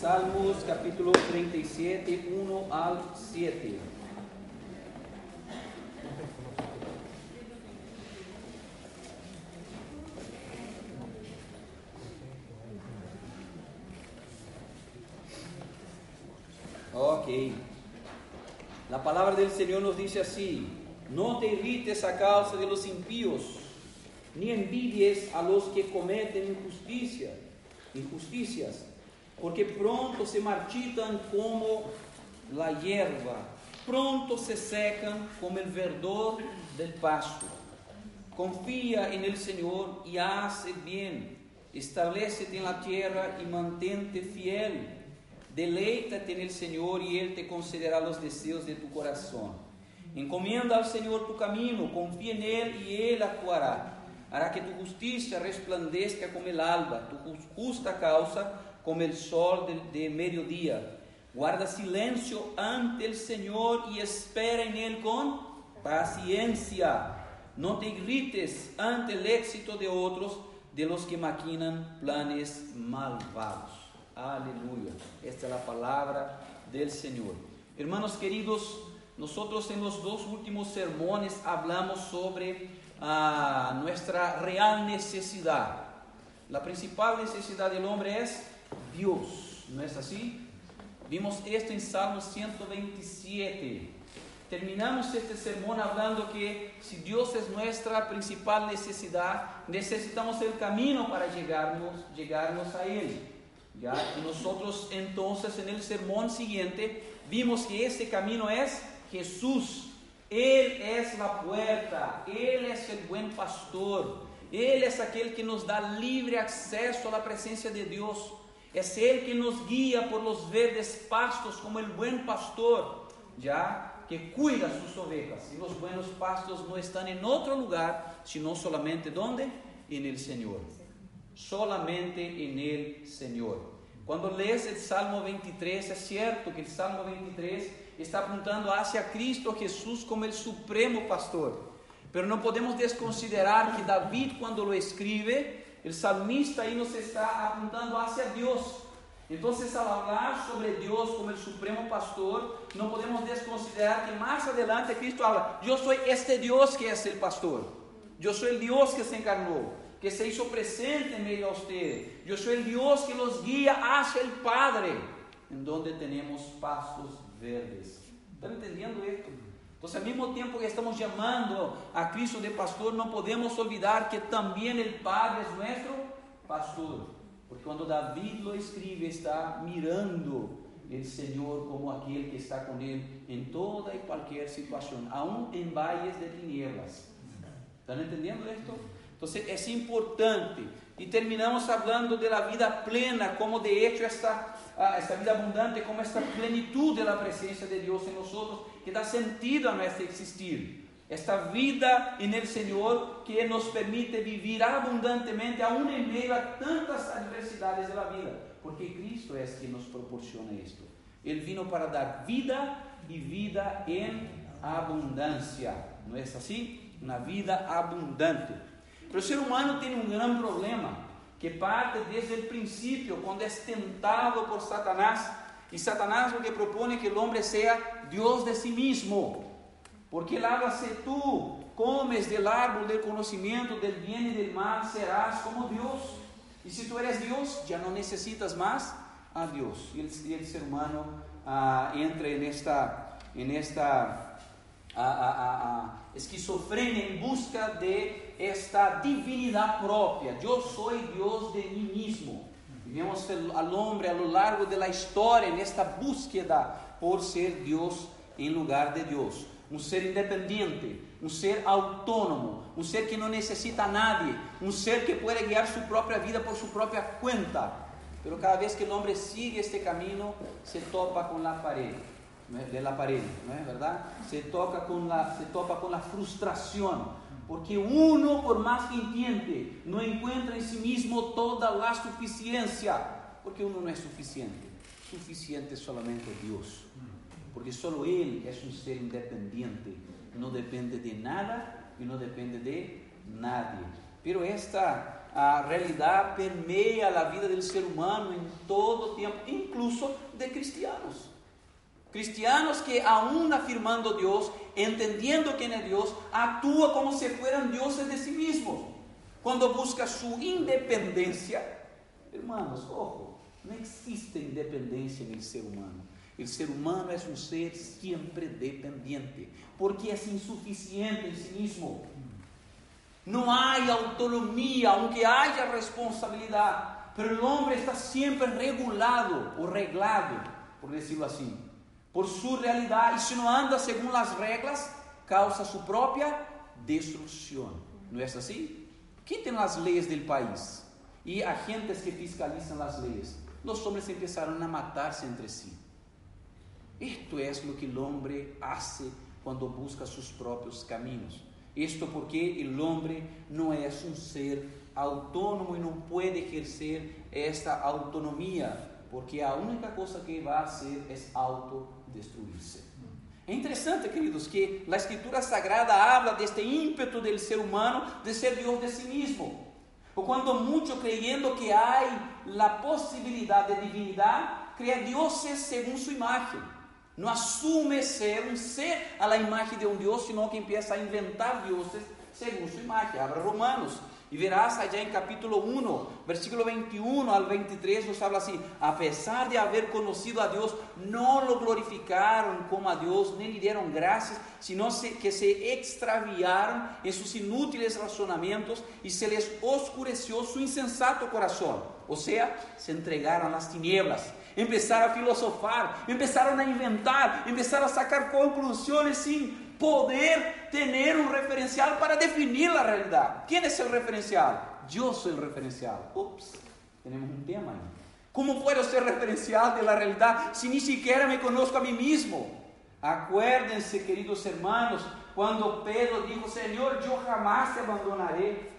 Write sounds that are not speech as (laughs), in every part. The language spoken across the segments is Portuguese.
Salmos capítulo 37, 1 al 7. Ok. La palabra del Señor nos dice así, no te irrites a causa de los impíos, ni envidies a los que cometen injusticia, injusticias, porque pronto se marchitan como la hierba, pronto se secan como el verdor del pasto. Confía en el Señor y haz el bien, establecete en la tierra y mantente fiel. Deleítate en el Señor y Él te concederá los deseos de tu corazón. Encomienda al Señor tu camino, confía en Él y Él actuará. Hará que tu justicia resplandezca como el alba, tu justa causa como el sol de, mediodía. Guarda silencio ante el Señor y espera en Él con paciencia. No te irrites ante el éxito de otros, de los que maquinan planes malvados. Aleluya. Esta es la palabra del Señor. Hermanos queridos, nosotros en los dos últimos sermones hablamos sobre ah, nuestra real necesidad. La principal necesidad del hombre es Dios, ¿no es así? Vimos esto en Salmo 127. Terminamos este sermón hablando que si Dios es nuestra principal necesidad, necesitamos el camino para llegarnos, llegarnos a Él. ¿ya? Y nosotros entonces en el sermón siguiente vimos que ese camino es Jesús. Él es la puerta, Él es el buen pastor, Él es aquel que nos da libre acceso a la presencia de Dios. Es Él que nos guía por los verdes pastos como el buen pastor, ya que cuida sus ovejas. Y los buenos pastos no están en otro lugar, sino solamente ¿dónde? En el Señor. Solamente en el Señor. Cuando lees el Salmo 23, es cierto que el Salmo 23 está apuntando hacia Cristo Jesús como el supremo pastor. Pero no podemos desconsiderar que David cuando lo escribe, el salmista ahí nos está apuntando hacia Dios. Entonces al hablar sobre Dios como el supremo pastor, no podemos desconsiderar que más adelante Cristo habla, yo soy este Dios que es el pastor, yo soy el Dios que se encarnó, que se hizo presente en medio a usted, yo soy el Dios que los guía hacia el Padre, en donde tenemos pastos verdes. ¿Están entendiendo esto? Entonces, al mismo tiempo que estamos llamando a Cristo de pastor, no podemos olvidar que también el Padre es nuestro pastor. Porque cuando David lo escribe, está mirando el Señor como aquel que está con él en toda y cualquier situación, aún en valles de tinieblas. ¿Están entendiendo esto? Entonces, es importante. Y terminamos hablando de la vida plena, como de hecho esta, esta vida abundante, como esta plenitud de la presencia de Dios en nosotros que dá sentido a nosso existir. Esta vida en el Señor que nos permite vivir abundantemente aún en medio a tantas adversidades de vida, porque Cristo es quien nos proporciona esto. Él vino para dar vida y vida en abundancia. ¿No es así? Una vida abundante. El ser humano tiene un gran problema que parte desde el principio, cuando es tentado por Satanás. Y Satanás lo que propone es que el hombre sea Dios de sí mismo. Porque él habla, si tú comes del árbol del conocimiento del bien y del mal, serás como Dios. Y si tú eres Dios, ya no necesitas más a el, y el ser humano uh, entra en esta, en esta uh, uh, esquizofrenia en busca de esta divinidad propia. Yo soy Dios de mí mismo. Y vemos al hombre a lo largo de la historia en búsqueda por ser Dios en lugar de Dios. Un ser independiente, un ser autónomo, un ser que no necesita a nadie, un ser que puede guiar su propia vida por su propia cuenta. Pero cada vez que el hombre sigue este camino, se topa con la pared, de la pared, ¿no es verdad? Se, toca con la, se topa con la frustración, porque uno, por más que intente, no encuentra en sí mismo toda la suficiencia, porque uno no es suficiente. Suficiente es solamente Dios, porque solo Él es un ser independiente, no depende de nada y no depende de nadie. pero esta a realidad permeia a vida del ser humano en todo tiempo, incluso de cristianos. Cristianos que aún afirmando Dios, entendiendo quién es Dios, actúa como si fueran dioses de sí mismos. Cuando busca su independencia, hermanos, ojo, no existe independencia en el ser humano. El ser humano es un ser siempre dependiente, porque es insuficiente en sí mismo. No hay autonomía, aunque haya responsabilidad, pero el hombre está siempre regulado o reglado, por decirlo así, por su realidad. Y si no anda según las reglas, causa su propia destrucción. ¿No es así? Quiten las leyes del país y agentes que fiscalizan las leyes. Los hombres empezaron a matarse entre sí. Esto es lo que el hombre hace cuando busca sus propios caminos. Esto porque el hombre no es un ser autónomo y no puede ejercer esta autonomía, porque la única cosa que va a hacer es autodestruirse. É interessante, queridos, que a Escritura Sagrada habla deste ímpeto del ser humano de ser Deus de si mismo. O quando muitos creyendo que há a possibilidade de divinidade, crea dioses según su imagen. Não assume ser um ser a la imagen de um Deus, sino que empieza a inventar dioses según su imagen. Abra Romanos y verás allá en capítulo 1, versículo 21 al 23, nos habla así, a pesar de haber conocido a Dios, no lo glorificaron como a Dios, ni le dieron gracias, sino que se extraviaron en sus inútiles razonamientos y se les oscureció su insensato corazón. O sea, se entregaron a las tinieblas, empezaron a filosofar, empezaron a inventar, empezaron a sacar conclusiones sin poder tener un referencial para definir la realidad. ¿Quién es el referencial? Yo soy el referencial. Ups, tenemos un tema ahí. ¿Cómo puedo ser referencial de la realidad si ni siquiera me conozco a mí mismo? Acuérdense, queridos hermanos, cuando Pedro dijo, Señor, yo jamás te abandonaré.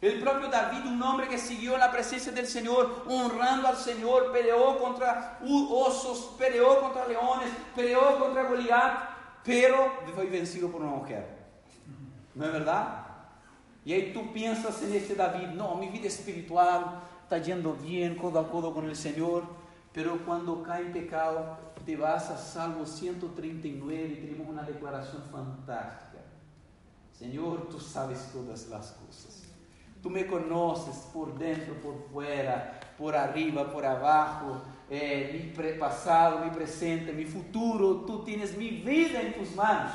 El propio David, un hombre que siguió la presencia del Señor, honrando al Señor, peleó contra osos, peleó contra leones, peleó contra Goliat, pero foi vencido por uma mulher. Não é verdade? E aí tu pensas nesse David, não, minha vida espiritual está yendo bem, codo a codo com o Senhor, pero quando cai em pecado, te vas a Salmo 139 e temos uma declaração fantástica. Senhor, tu sabes todas as coisas. Tu me conoces por dentro, por fuera, por arriba, por abajo eh, mi pasado, mi presente, mi futuro, tú tienes mi vida en tus manos.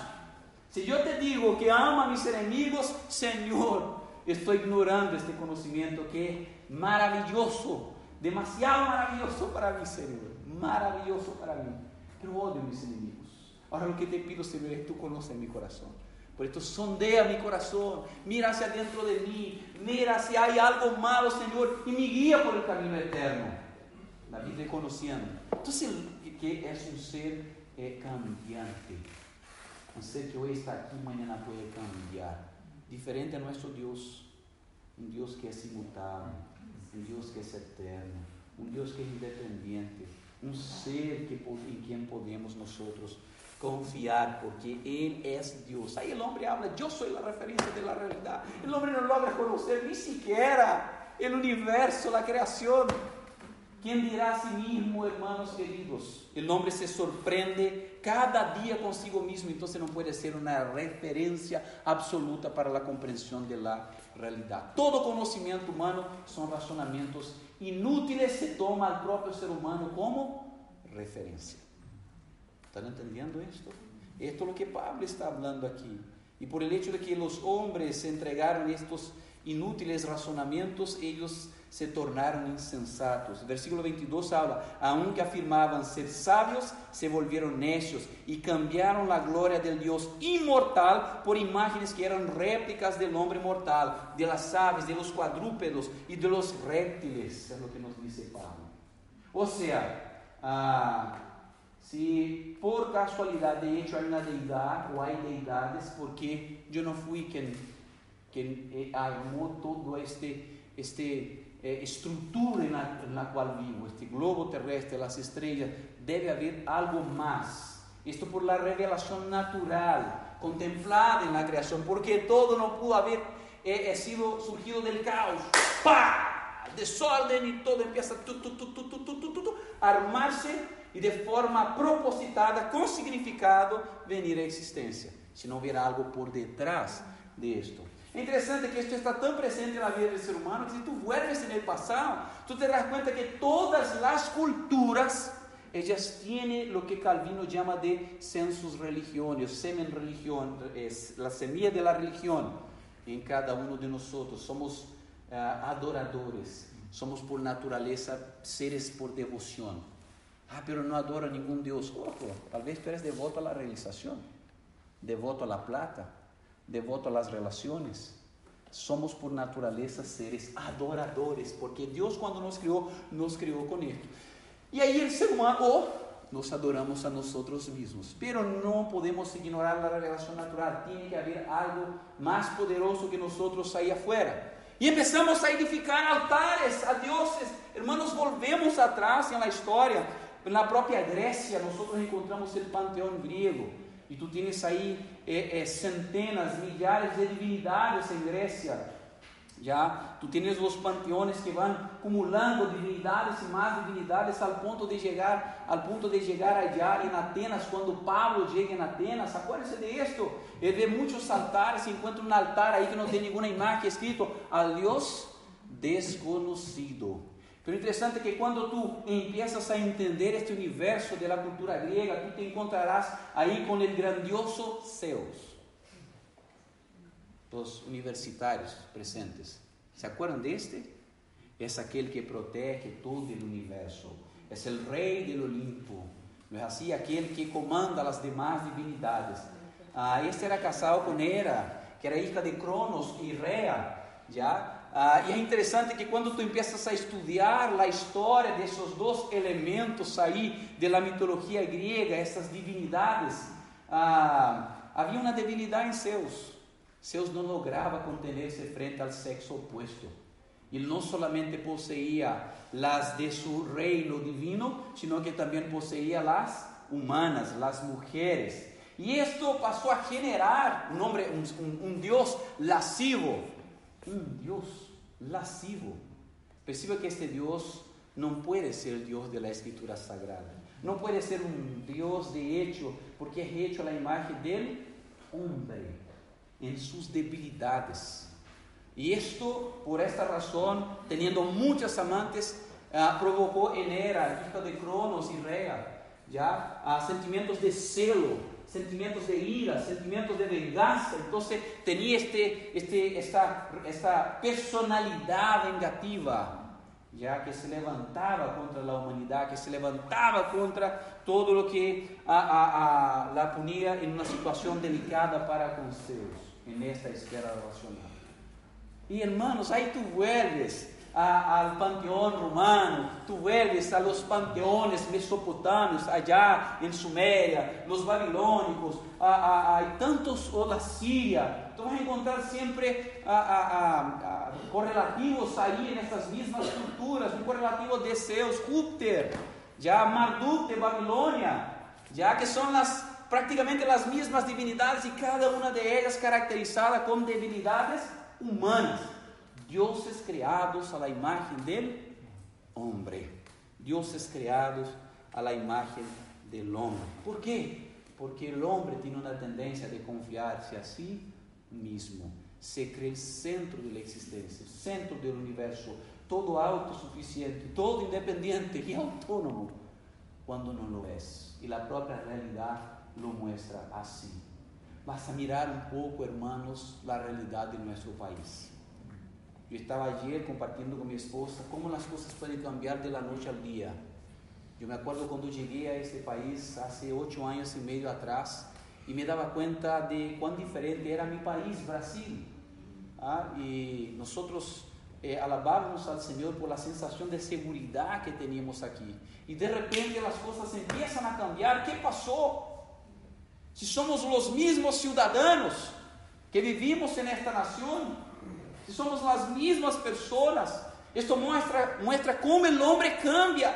Si yo te digo que ama a mis enemigos, Señor, estoy ignorando este conocimiento que es maravilloso, demasiado maravilloso para mí, Señor, maravilloso para mí. Pero odio a mis enemigos. Ahora lo que te pido, Señor, es tú conoces mi corazón. Por esto sondea mi corazón, mira hacia dentro de mí, mira si hay algo malo, Señor, y me guía por el camino eterno. David reconociendo. Entonces, que es un ser eh, cambiante. Un ser que hoy está aquí, mañana puede cambiar. Diferente a nuestro Dios. Un Dios que es inmutable. Un Dios que es eterno. Un Dios que es independiente. Un ser en quien podemos nosotros confiar porque Él es Dios. Ahí el hombre habla, yo soy la referencia de la realidad. El hombre no logra conocer ni siquiera el universo, la creación. ¿Quién dirá a sí mismo, hermanos queridos? El hombre se sorprende cada día consigo mismo, entonces no puede ser una referencia absoluta para la comprensión de la realidad. Todo conocimiento humano son razonamientos inútiles, se toma al propio ser humano como referencia. ¿Están entendiendo esto? Esto es lo que Pablo está hablando aquí. Y por el hecho de que los hombres se entregaron estos inútiles razonamientos, ellos se tornaram insensatos. Versículo 22 habla, aunque afirmaban ser sabios, se volvieron necios y cambiaron la gloria del Dios inmortal por imágenes que eran réplicas del hombre mortal, de las aves, de los cuadrúpedos y de los reptiles, es lo que nos dice Pablo. O sea, ah, si por casualidad de hecho hay una deidad o hay deidades, porque yo no fui quien, quien eh, armó todo este, este eh, estructura en la, en la cual vivo, este globo terrestre, las estrellas, debe haber algo más. Esto por la revelación natural, contemplada en la creación, porque todo no pudo haber é, é sido surgido del caos. ¡Pah! Desorden y todo empieza a armarse y de forma propositada, con significado, venir a existencia. Si no hubiera algo por detrás de esto. É interessante que isto está tão presente na vida do ser humano que se tu vuelves no passado, tu te das conta que todas as culturas ellas tienen lo que Calvino llama de census religiones, semen religión, la semilla de la religión en cada uno de nosotros. Somos uh, adoradores, somos por naturaleza seres por devoción. Ah, pero no adoro a ningún Dios. Ojo, tal vez tú eres devoto a la realización, devoto a la plata, devoto a las relaciones. Somos por naturaleza seres adoradores, porque Dios cuando nos criou, nos criou com esto. E aí el ser humano, ou nos adoramos a nós mesmos, pero não podemos ignorar a relação natural, tem que haver algo mais poderoso que nós aí afuera. E começamos a edificar altares a deuses. Hermanos, volvemos atrás na história. Na própria Grécia, nós encontramos o panteão griego. E tu tienes aí eh, eh, centenas, milhares de divinidades em Grécia. Ya, tú tienes los panteones que van acumulando divinidades y más divinidades al punto de llegar, al punto de llegar allá en Atenas, cuando Pablo llega en Atenas, acuérdense de esto, él ve muchos altares y encuentra un altar ahí que no tiene ninguna imagen escrito, al Dios desconocido. Pero interessante que quando tu empiezas a entender este universo de la cultura griega, tu te encontrarás aí com o grandioso Zeus los universitarios presentes. ¿Se acuerdan de este? Es aquel que protege todo el universo. Es el rey del Olimpo. ¿No es así? Aquel que comanda las demás divinidades. Ah, este era casado con Hera, que era hija de Cronos y Rea. ¿ya? Ah, y es interesante que cuando tú empiezas a estudiar la historia de esos dos elementos ahí de la mitología griega, estas divinidades, ah, había una debilidad en Zeus. Zeus não lograva conter-se frente ao sexo opuesto. Ele não solamente possuía las de su reino divino, sino que também possuía las humanas, las mujeres. E isto passou a generar um, hombre, um, um, um Deus lascivo. Um Deus lascivo. Perceba que este Deus não pode ser Deus da Escritura Sagrada. Não pode ser um Deus de hecho, porque é hecho a imagem dele homem en sus debilidades. Y esto, por esta razón, teniendo muchas amantes, uh, provocó en Hera, hija de Cronos y Rea, ya uh, sentimientos de celo, sentimientos de ira, sentimientos de venganza. Entonces tenía este, este, esta, esta personalidad vengativa, ya que se levantaba contra la humanidad, que se levantaba contra todo lo que la ponía en una situación delicada para con Zeus en esta esfera relacional. Y hermanos, ahí tú vuelves a, al panteón romano, tú vuelves a los panteones mesopotamios allá en Sumeria, los babilónicos, a, a, hay tantos, o la Siria, tú vas a encontrar siempre correlativos ahí en estas mismas culturas, un correlativo de Zeus, Júpiter, ya Marduk de Babilonia, ya que son las prácticamente as mesmas divinidades e cada uma de elas caracterizada com debilidades humanas. Dioses criados a la imagen del hombre. Dioses criados a la imagen del hombre. ¿Por qué? Porque el hombre tiene una tendencia de confiarse a sí mismo. Se cree el centro de la existencia, el centro del universo, todo autosuficiente, todo independiente y autónomo, cuando no lo es. Y la propia realidad lo muestra así. Vas a mirar un poco, hermanos, la realidad de nuestro país. Yo estaba ayer compartiendo con mi esposa cómo las cosas pueden cambiar de la noche al día. Yo me acuerdo cuando llegué a este país hace ocho años y medio atrás y me daba cuenta de cuán diferente era mi país, Brasil. ¿Ah? Y nosotros eh, alabábamos al Señor por la sensación de seguridad que teníamos aquí. Y de repente las cosas empiezan a cambiar. ¿Qué pasó? se somos os mesmos cidadãos que vivimos en esta nação, se somos as mesmas pessoas, isto mostra, mostra como o homem cambia,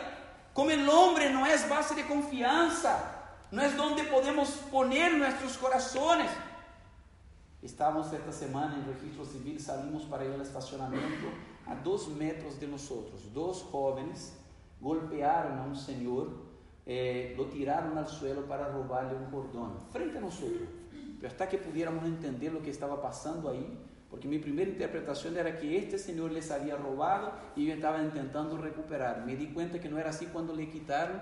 como o homem não é base de confiança, não é onde podemos poner nossos corações. Estávamos esta semana em registro civil, salimos para ir ao estacionamento a dois metros de nós. Dois jovens golpearam a um senhor, eh, lo tiraram ao suelo para roubar-lhe um cordão, frente a nós. Até que pudiéramos entender o que estava passando aí, porque minha primeira interpretação era que este senhor les havia roubado e eu estava tentando recuperar. Me di conta que não era assim quando le quitaram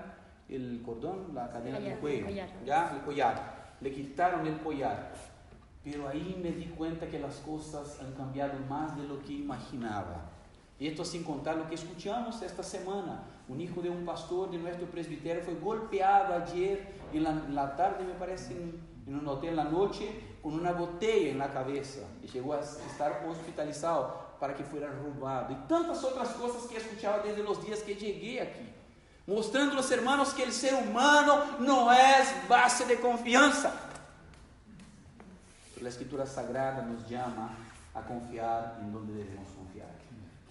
o cordão, a cadena do cuello, ya, el collar. Le quitaram o collar. Pero ahí me di cuenta que las cosas han cambiado más de lo que imaginaba. Y esto sin contar lo que escuchamos esta semana. Un hijo de un pastor de nuestro presbiterio fue golpeado ayer en la, en la tarde, me parece, en, en, un hotel en la noche, con una botella en la cabeza. Y llegó a estar hospitalizado para que fuera robado. Y tantas otras cosas que he escuchado desde los días que llegué aquí. Mostrando a los hermanos que el ser humano no es base de confianza. La Escritura Sagrada nos llama a confiar en donde debemos confiar,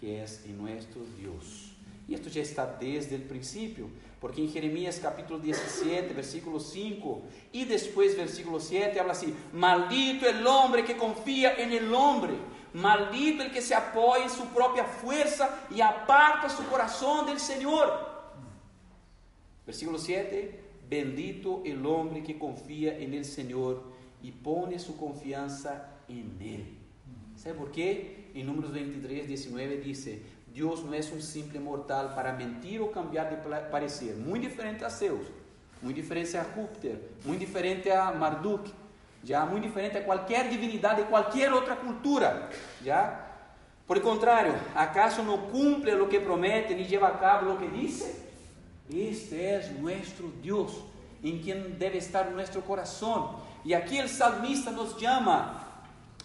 que es en nuestro Dios. Y esto ya está desde el principio, porque en Jeremías capítulo 17, versículo 5 y después versículo 7 habla así, maldito el hombre que confía en el hombre, maldito el que se apoya en su propia fuerza y aparta su corazón del Señor. Versículo 7, bendito el hombre que confía en el Señor e pone sua confiança em Ele. ¿Sabe por quê? Em Números 23, 19 diz: Deus não é um simples mortal para mentir ou cambiar de parecer. Muito diferente a Zeus, muito diferente a Júpiter, muito diferente a Marduk, já muito diferente a qualquer divindade de qualquer outra cultura. Já? Por contrário, acaso não cumpre o que promete nem leva a cabo o que diz? Este é nosso Deus, em quem deve estar nosso coração. E aqui o salmista nos chama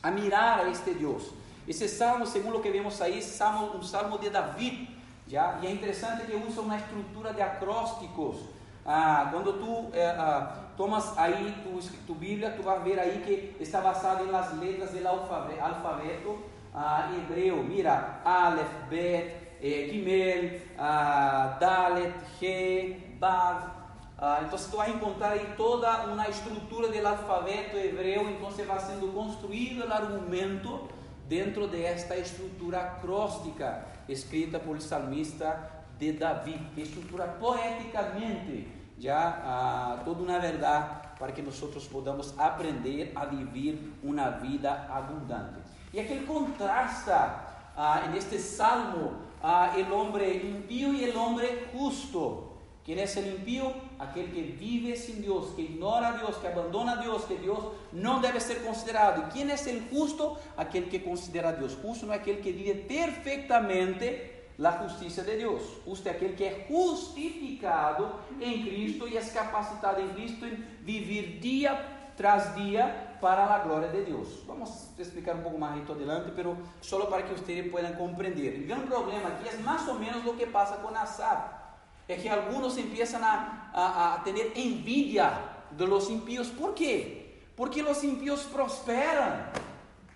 a mirar a este Deus. Esse salmo, segundo o que vemos aí, salmo, um salmo de David. Já? E é interessante que usa uma estrutura de acrósticos. Ah, quando tu eh, ah, tomas aí tu, tu Bíblia, tu vai ver aí que está basado nas letras do alfabeto ah, hebreu. Mira, Aleph, Bet, eh, Gimel, ah, Dalet, He, Bav. Ah, então você vai encontrar aí toda uma estrutura do alfabeto hebreu, então você vai sendo construído o argumento dentro desta estrutura acróstica escrita por salmista de Davi, estrutura poeticamente já ah, toda uma verdade para que nós podamos aprender a viver uma vida abundante. E aquele contrasta ah, neste salmo ah, homem impio e o homem justo. ¿Quién es el impío? Aquel que vive sin Dios, que ignora a Dios, que abandona a Dios, que Dios no debe ser considerado. ¿Y quién es el justo? Aquel que considera a Dios. Justo no es aquel que vive perfectamente la justicia de Dios. Justo es aquel que es justificado en Cristo y es capacitado en Cristo en vivir día tras día para la gloria de Dios. Vamos a explicar un poco más esto adelante, pero solo para que ustedes puedan comprender. El gran problema aquí es más o menos lo que pasa con Asaf é que alguns começam a, a, a ter envidia de los impíos. ¿Por quê? Porque os impíos prosperam.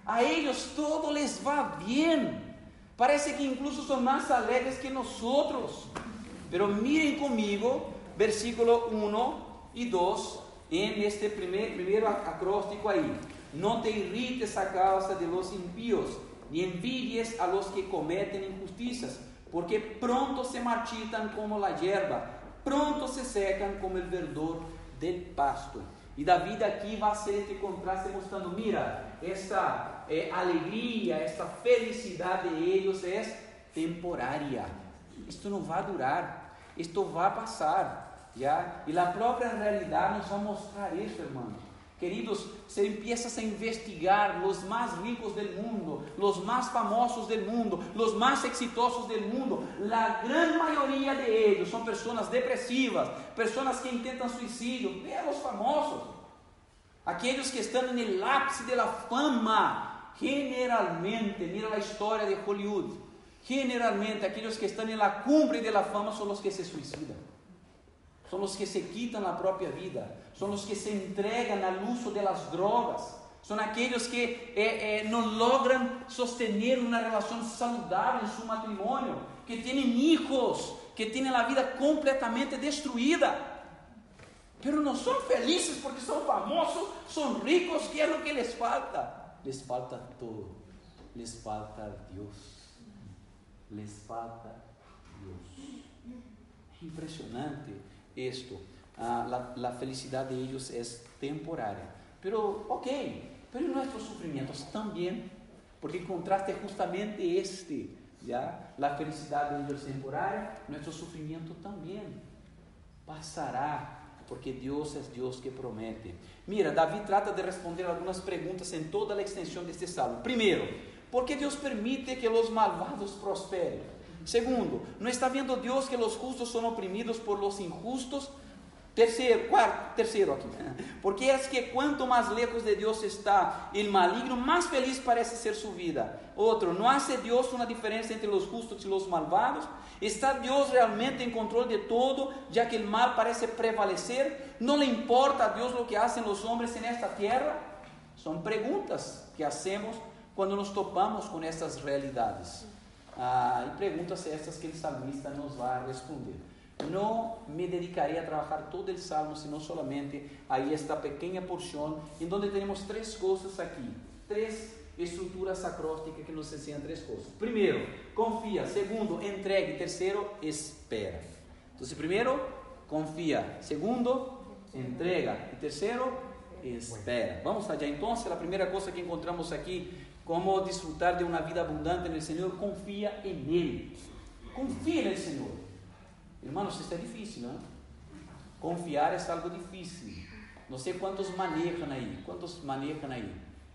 A eles todo les va bien. Parece que incluso são mais alegres que nós. Pero miren comigo, versículo 1 e 2, em este primeiro, primeiro acróstico aí. Não te irrites a causa de los impíos, ni envidies a los que cometen injusticias porque pronto se marchitan como la hierba, pronto se secan como el verdor del pasto. E Davi aqui vai ser este contraste mostrando, mira, esta eh, alegria, esta felicidade de eles é temporária. Isto não vai durar, isto vai passar, já. E a própria realidade nos vai mostrar isso, irmãos. Queridos, se empiezas a investigar los más ricos del mundo, los más famosos del mundo, los más exitosos del mundo, la gran mayoría de ellos son personas depresivas, personas que intentan suicidio. Vean los famosos, aquellos que están en el ápice de la fama. Generalmente, mira la historia de Hollywood. Generalmente, aquellos que están en la cumbre de la fama son los que se suicidan. Son los que se quitan la propia vida. São os que se entregam ao uso de las drogas, são aqueles que eh, eh, não logram sostener uma relação saudável em seu matrimônio, que têm hijos, que têm a vida completamente destruída, pero não são felizes porque são famosos, são ricos, que é o que les falta. les falta todo, les falta Dios, les falta Dios. Impresionante esto. Ah, la, la, felicidad de ellos es temporaria. Pero, ok, pero nuestros sufrimientos también, porque contraste justamente este, ¿ya? La felicidad de ellos es temporaria, nuestro sufrimiento también pasará, porque Dios es Dios que promete. Mira, David trata de responder algunas preguntas en toda la extensión de este salmo. Primero, ¿por qué Dios permite que los malvados prosperen? Segundo, ¿no está viendo Dios que los justos son oprimidos por los injustos? Terceiro, quarto, terceiro aqui. Porque é que quanto mais lejos de Deus está o maligno, mais feliz parece ser sua vida. Outro, não hace Deus uma diferença entre os justos e os malvados? Está Deus realmente em controle de todo, já que o mal parece prevalecer? Não lhe importa a Deus o que fazem os homens nesta terra? São perguntas que hacemos quando nos topamos com estas realidades. Ah, e perguntas estas que o salmista nos vai responder. no me dedicaré a trabajar todo el salmo, sino solamente ahí esta pequeña porción en donde tenemos tres cosas aquí, tres estructuras acrósticas que nos enseñan tres cosas. Primero, confía. Segundo, entrega. Y tercero, espera. Entonces, primero, confía. Segundo, entrega. Y tercero, espera. Vamos allá. Entonces, la primera cosa que encontramos aquí, cómo disfrutar de una vida abundante en el Señor, confía en Él. Confía en el Señor. Hermanos, isso é difícil, não? Confiar é algo difícil. Não sei quantos manejam aí. Quantos manejam aí?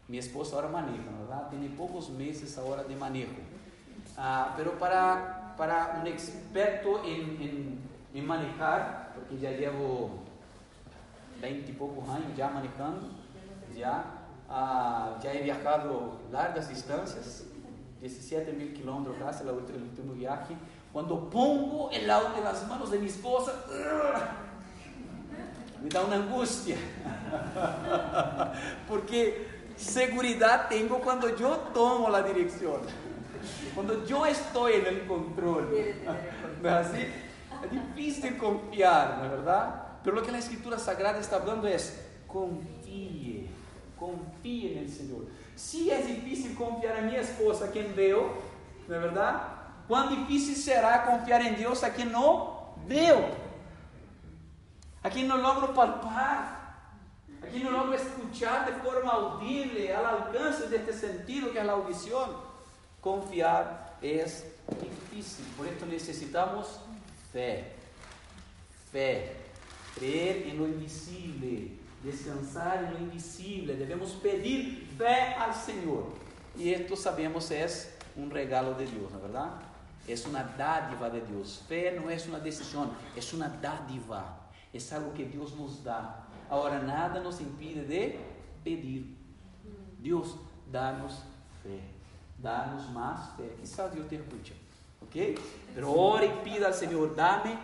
Minha esposa agora maneja, verdade? Tem poucos meses agora de manejo. Ah, pero para, para um experto em, em, em manejar, porque já llevo 20 e poucos anos já manejando, já, ah, já he viajado largas distâncias, 17 mil quilômetros casi, el último viaje. Cuando pongo el auto en las manos de mi esposa, me da una angustia. (laughs) Porque seguridad tengo cuando yo tomo la dirección. Cuando yo estoy en el control. ¿No es así? Es difícil confiar, ¿no es verdad? Pero lo que la Escritura Sagrada está hablando es, confíe, confíe en el Señor. Si es difícil confiar en mi esposa, quien veo, ¿no es verdad? Quão difícil será confiar em Deus a quem não veo, a quem não logro palpar, a quem não logro escuchar de forma audible, al alcance deste sentido que é a audição. Confiar é difícil, por isso necessitamos fé. Fé, creer em lo invisível, descansar em lo. Devemos pedir fé ao Senhor. E esto sabemos é um regalo de Deus, não é verdade? Es una dádiva de Dios. Fe no es una decisión, es una dádiva. Es algo que Dios nos da. Ahora nada nos impide de pedir. Dios, danos fe. Danos más fe. Quizás Dios te escucha. ¿Ok? Pero ore y pida al Señor, dame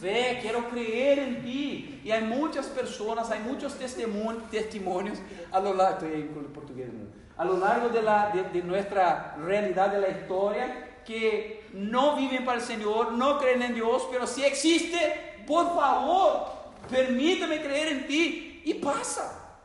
fe, quiero creer en ti. Y hay muchas personas, hay muchos testimonios, a lo largo, de, la, de, nuestra realidad de la historia que no viven para el Señor, no creen en Dios, pero si existe, por favor, permítame creer en ti. Y pasa,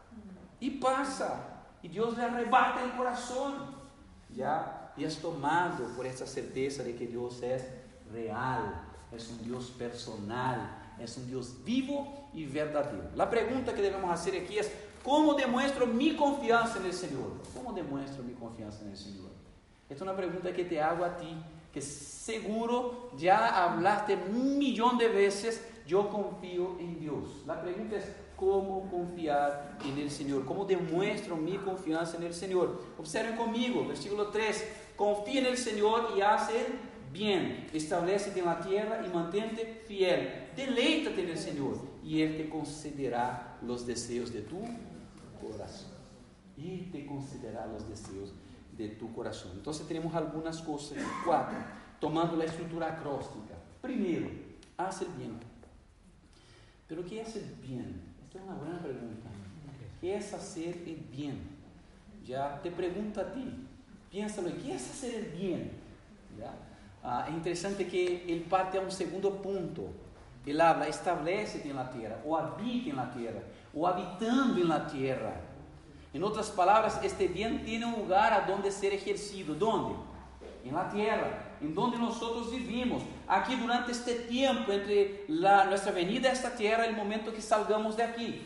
y pasa. Y Dios le arrebata el corazón. Ya, y es tomado por esa certeza de que Dios es real, es un Dios personal, es un Dios vivo y verdadero. La pregunta que debemos hacer aquí es, ¿cómo demuestro mi confianza en el Señor? ¿Cómo demuestro mi confianza en el Señor? Esta es una pregunta que te hago a ti, que seguro ya hablaste un millón de veces, yo confío en Dios. La pregunta es, ¿cómo confiar en el Señor? ¿Cómo demuestro mi confianza en el Señor? Observen conmigo, versículo 3, confía en el Señor y haz el bien, establecete en la tierra y mantente fiel, deleítate en el Señor y Él te concederá los deseos de tu corazón. Él te concederá los deseos de tu corazón. Entonces tenemos algunas cosas, cuatro, tomando la estructura acróstica. Primero, haz el bien. Pero ¿qué es el bien? Esta es una buena pregunta. ¿Qué es hacer el bien? Ya te pregunto a ti, piénsalo, ¿qué es hacer el bien? ¿Ya? Ah, es interesante que él parte a un segundo punto. Él habla, establece en la tierra, o habita en la tierra, o habitando en la tierra. En otras palabras, este bien tiene un lugar a donde ser ejercido. ¿Dónde? En la tierra, en donde nosotros vivimos. Aquí durante este tiempo entre la, nuestra venida a esta tierra, el momento que salgamos de aquí.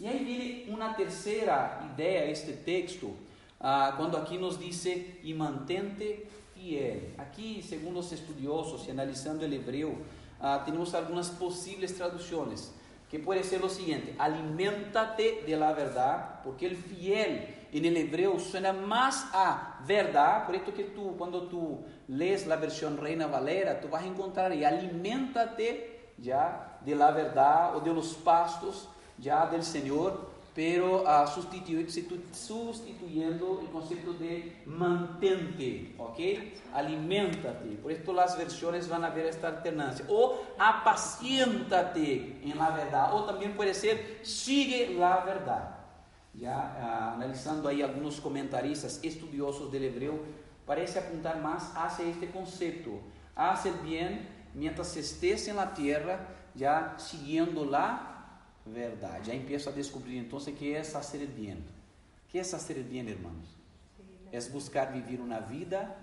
E aí vem uma terceira ideia este texto, ah, quando aqui nos diz e mantente fiel. Aqui, segundo os estudiosos e analisando o hebreu, ah, temos algumas possíveis traduções, que pode ser o seguinte: alimentate de la verdade, porque o fiel em hebreu suena mais a verdade, por isso que tu, quando tu lees a versão Reina Valera, tu vas encontrar aí, alimentate já de la verdade ou de los pastos ya del Señor, pero uh, sustituyendo el concepto de mantente, ¿ok? Aliméntate. Por esto las versiones van a ver esta alternancia. O apaciéntate en la verdad. O también puede ser sigue la verdad. Ya uh, analizando ahí algunos comentaristas estudiosos del hebreo, parece apuntar más hacia este concepto. Haz el bien mientras estés en la tierra, ya siguiendo la verdade. Já empiezo a descobrir o que é hacer el bien. O que é hacer el bien, hermanos? É buscar vivir uma vida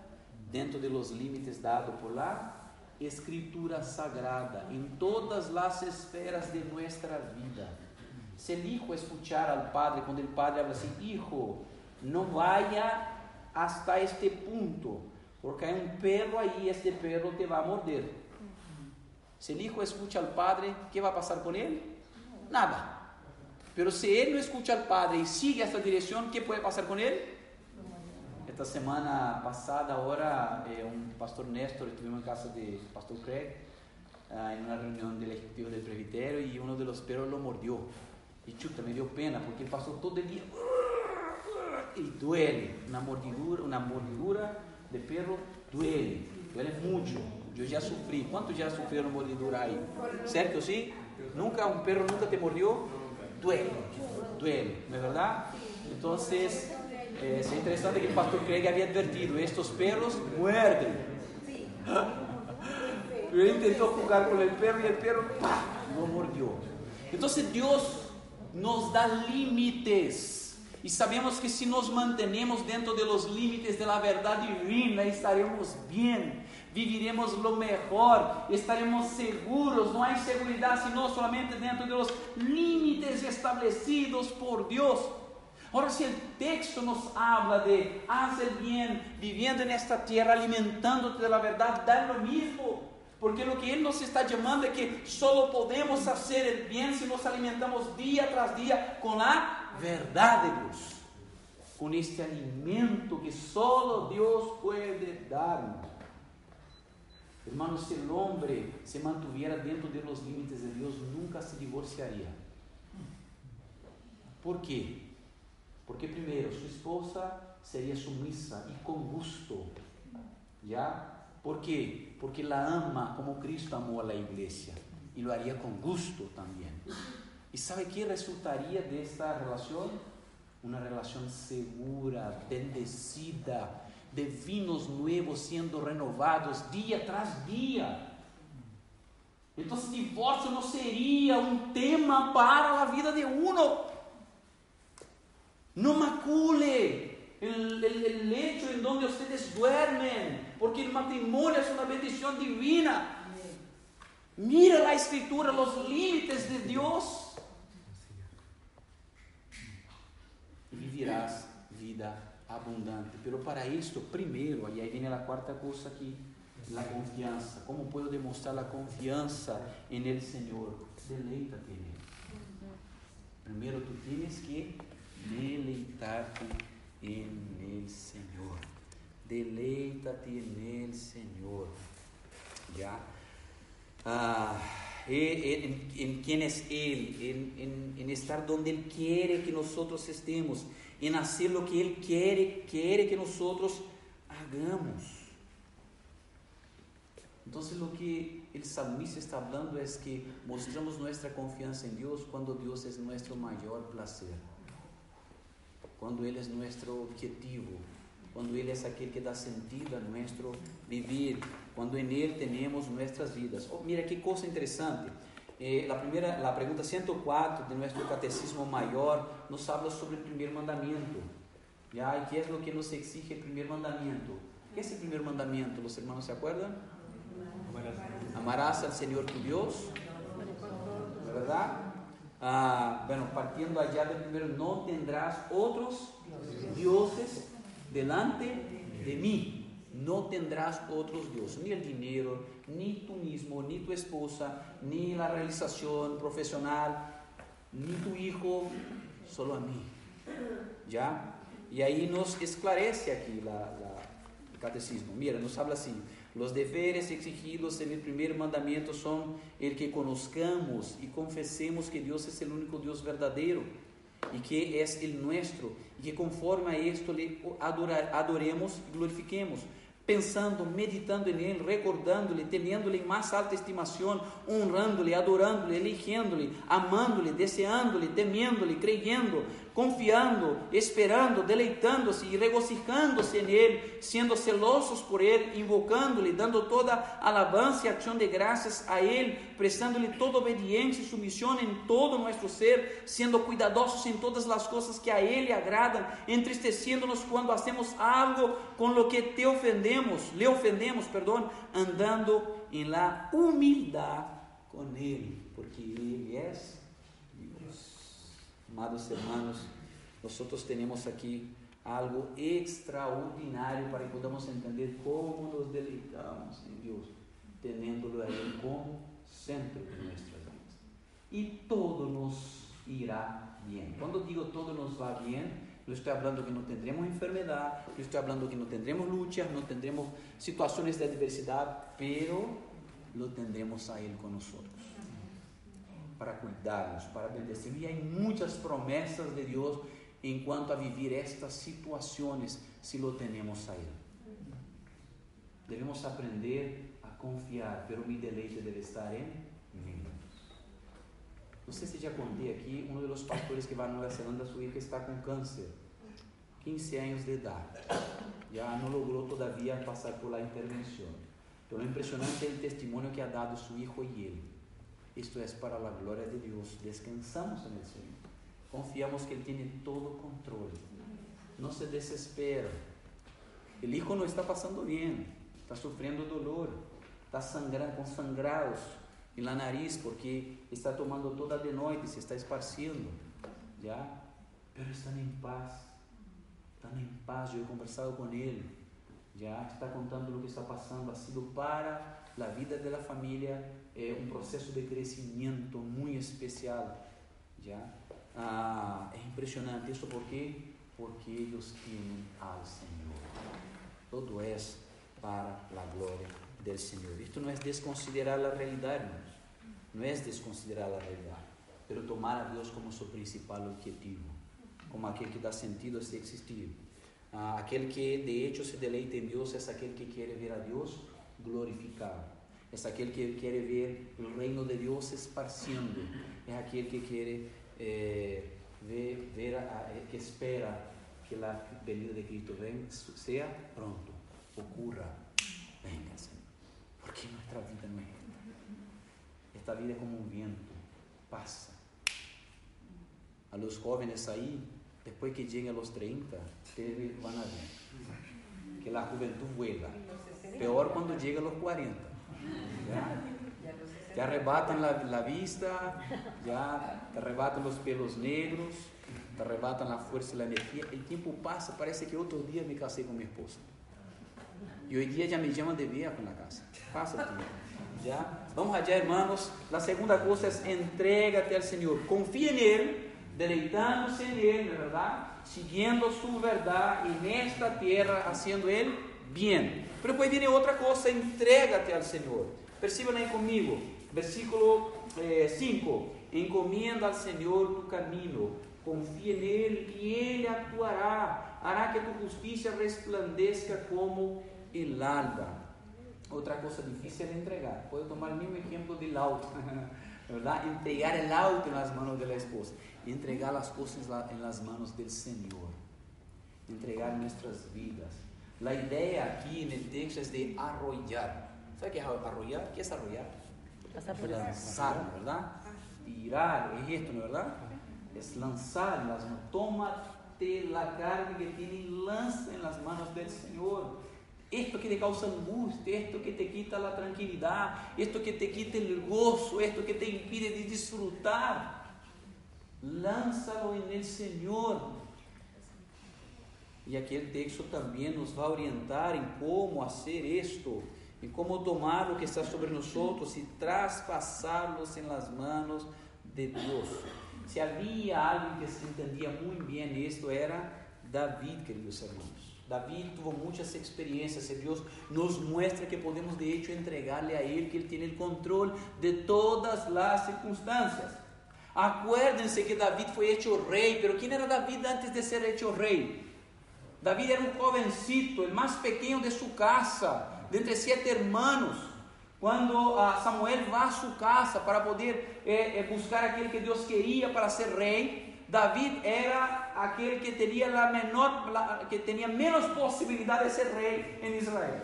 dentro de los límites dados por la Escritura Sagrada, em todas as esferas de nossa vida. Se el hijo escuchar al padre, quando el padre habla assim, hijo, não vaya hasta este punto, porque há um perro aí, este perro te vai morder. Se el hijo escucha al padre, que vai passar com ele? nada. Pero si él no escucha al Padre y sigue esta dirección, ¿qué puede pasar con él? Esta semana pasada, ahora, eh, un pastor Néstor, estuvimos en casa de pastor Craig, ah, en una reunión del ejecutivo del presbiterio y uno de los perros lo mordió. Y chuta, me dio pena porque pasó todo el día y duele. Una mordidura, una mordidura de perro duele, duele mucho. Yo ya sufrí. ¿Cuántos ya sufrieron mordidura ahí? ¿Cierto? ¿Sí? Nunca, un perro nunca te mordió, duele, duele, ¿no es verdad? Entonces, eh, es interesante que el pastor Craig había advertido, estos perros muerden. (laughs) Pero él intentó jugar con el perro y el perro lo mordió. Entonces Dios nos da límites. Y sabemos que si nos mantenemos dentro de los límites de la verdad divina, estaremos bien viviremos lo mejor, estaremos seguros, no hay seguridad sino solamente dentro de los límites establecidos por Dios. Ahora, si el texto nos habla de hacer bien, viviendo en esta tierra, alimentándote de la verdad, da lo mismo. Porque lo que Él nos está llamando es que solo podemos hacer el bien si nos alimentamos día tras día con la verdad de Dios. Con este alimento que solo Dios puede darnos. Hermanos, se el hombre se mantuviera dentro de los límites de Dios, nunca se divorciaría. ¿Por qué? Porque primero, su esposa sería sumisa y con gusto. ¿Ya? ¿Por qué? Porque la ama como Cristo amó a la iglesia y lo haría con gusto también. ¿Y sabe qué resultaría de esta relación? Una relación segura, bendecida, de vinos nuevos siendo renovados día tras día. Entonces divorcio no sería un tema para la vida de uno. No macule el, el, el lecho en donde ustedes duermen, porque el matrimonio es una bendición divina. Mira la escritura, los límites de Dios. Y vivirás vida abundante. Pero para esto, primero, y ahí viene la cuarta cosa aquí, la confianza. ¿Cómo puedo demostrar la confianza en el Señor? Deleítate en Él. Primero tú tienes que deleitarte en el Señor. Deleítate en el Señor. ¿Ya? Ah, en, en, quién es Él, en, en, en estar donde Él quiere que nosotros estemos en hacer lo que Él quiere, quiere que nosotros hagamos. Entonces lo que el salmista está hablando es que mostramos nuestra confianza en Dios cuando Dios es nuestro mayor placer, cuando Él es nuestro objetivo, cuando Él es aquel que da sentido a nuestro vivir, cuando en Él tenemos nuestras vidas. Oh, mira qué cosa interesante. Eh, la, primera, la pregunta 104 de nuestro catecismo mayor nos habla sobre el primer mandamiento. ¿ya? ¿Y qué es lo que nos exige el primer mandamiento? ¿Qué es el primer mandamiento? ¿Los hermanos se acuerdan? Amarás al Señor tu Dios, ¿verdad? Ah, bueno, partiendo allá del primero, no tendrás otros dioses delante de mí. No tendrás otros dioses, ni el dinero, ni tú mismo, ni tu esposa, ni la realización profesional, ni tu hijo, solo a mí. ¿Ya? Y ahí nos esclarece aquí la, el catecismo. Mira, nos habla así. Los deberes exigidos en el primer mandamiento son el que conozcamos y confesemos que Dios es el único Dios verdadero y que es el nuestro, y que conforme a esto le adoremos y glorifiquemos pensando, meditando en Él, recordándole, teniéndole en más alta estimación, honrándole, adorándole, eligiéndole, amándole, deseándole, temiéndole, creyendo, confiando, esperando, deleitándose y regocijándose en Él, siendo celosos por Él, invocándole, dando toda alabanza y acción de gracias a Él, prestándole toda obediencia y sumisión en todo nuestro ser, siendo cuidadosos en todas las cosas que a Él le agradan, entristeciéndonos cuando hacemos algo con lo que te ofendemos, le ofendemos, perdón, andando en la humildad con Él, porque Él es Amados hermanos, nosotros tenemos aquí algo extraordinario para que podamos entender cómo nos deleitamos en Dios, teniéndolo a Él como centro de nuestras vidas. Y todo nos irá bien. Cuando digo todo nos va bien, yo estoy hablando que no tendremos enfermedad, yo estoy hablando que no tendremos luchas, no tendremos situaciones de adversidad, pero lo tendremos a Él con nosotros para cuidarnos, para bendecir. Y hay muchas promesas de Dios en cuanto a vivir estas situaciones si lo tenemos a Él. Debemos aprender a confiar, pero mi deleite debe estar mí. No sé si ya conté aquí, uno de los pastores que va a Nueva Zelanda, su hija está con cáncer, 15 años de edad. Ya no logró todavía pasar por la intervención. Pero lo impresionante es el testimonio que ha dado su hijo y él esto es para la gloria de Dios. Descansamos en el Señor. Confiamos que Él tiene todo control. No se desespera. El hijo no está pasando bien. Está sufriendo dolor. Está sangrando, con sangrados en la nariz porque está tomando toda de noche y se está esparciendo. ¿Ya? Pero están en paz. Están en paz. Yo he conversado con él. Ya está contando lo que está pasando. Ha sido para la vida de la familia é um processo de crescimento muito especial. Já ah, é impressionante isso porque porque eles têm ao Senhor. Todo é para a glória do Senhor. Isto não é desconsiderar a realidade, irmãos. Não é desconsiderar a realidade, pero tomar a Deus como seu principal objetivo, como aquele que dá sentido a se existir. Ah, aquele que de hecho se deleita em Deus é aquele que quer ver a Deus glorificado es aquel que quiere ver el reino de Dios esparciendo, es aquel que quiere eh, ver, ver eh, que espera que la venida de Cristo ven, sea pronto, ocurra, venga porque nuestra vida no es esta. Esta vida es como un viento, pasa. A los jóvenes ahí, después que lleguen a los 30, ustedes van a ver que la juventud vuela. Peor cuando llega a los 40. Ya, te arrebatan la, la, vista, ya te arrebatan los pelos negros, te arrebatan la fuerza y la energía. El tiempo pasa, parece que otro día me casé con mi esposa. Y hoy día ya me llaman de viejo en la casa. Pasa el tiempo. ¿Ya? Vamos allá, hermanos. La segunda cosa es entrégate al Señor. Confía en Él, deleitándose en Él, ¿verdad? Siguiendo su verdad en esta tierra, haciendo Él bien. Pero depois viene outra coisa, entrégate ao Senhor. Percibam aí comigo, versículo 5. Eh, Encomienda ao Senhor tu caminho, confia nele e ele atuará, hará que tu justiça resplandeça como el alba. Outra coisa difícil é entregar. Pode tomar o mesmo exemplo do auto, (laughs) ¿verdad? Entregar o auto nas mãos da esposa. Entregar as coisas nas mãos do Senhor. Entregar nossas vidas La idea aquí en el texto es de arrollar. ¿Sabe qué es arrollar? ¿Qué es arrollar? lanzar, ¿no verdad? Tirar, es esto, ¿no verdad? Es lanzar las manos. Tómate la carga que tiene y lanza en las manos del Señor. Esto que te causa angustia, esto que te quita la tranquilidad, esto que te quita el gozo, esto que te impide de disfrutar, lánzalo en el Señor. Y aquí el texto también nos va a orientar en cómo hacer esto, en cómo tomar lo que está sobre nosotros y traspasarlos en las manos de Dios. Si había alguien que se entendía muy bien esto, era David, queridos hermanos. David tuvo muchas experiencias y Dios nos muestra que podemos de hecho entregarle a Él, que Él tiene el control de todas las circunstancias. Acuérdense que David fue hecho rey, pero ¿quién era David antes de ser hecho rey? David era un jovencito, el más pequeño de su casa, de entre siete hermanos. Cuando ah, Samuel va a su casa para poder eh, eh, buscar aquel que Dios quería para ser rey, David era aquel que tenía la menor, que tenía menos posibilidad de ser rey en Israel.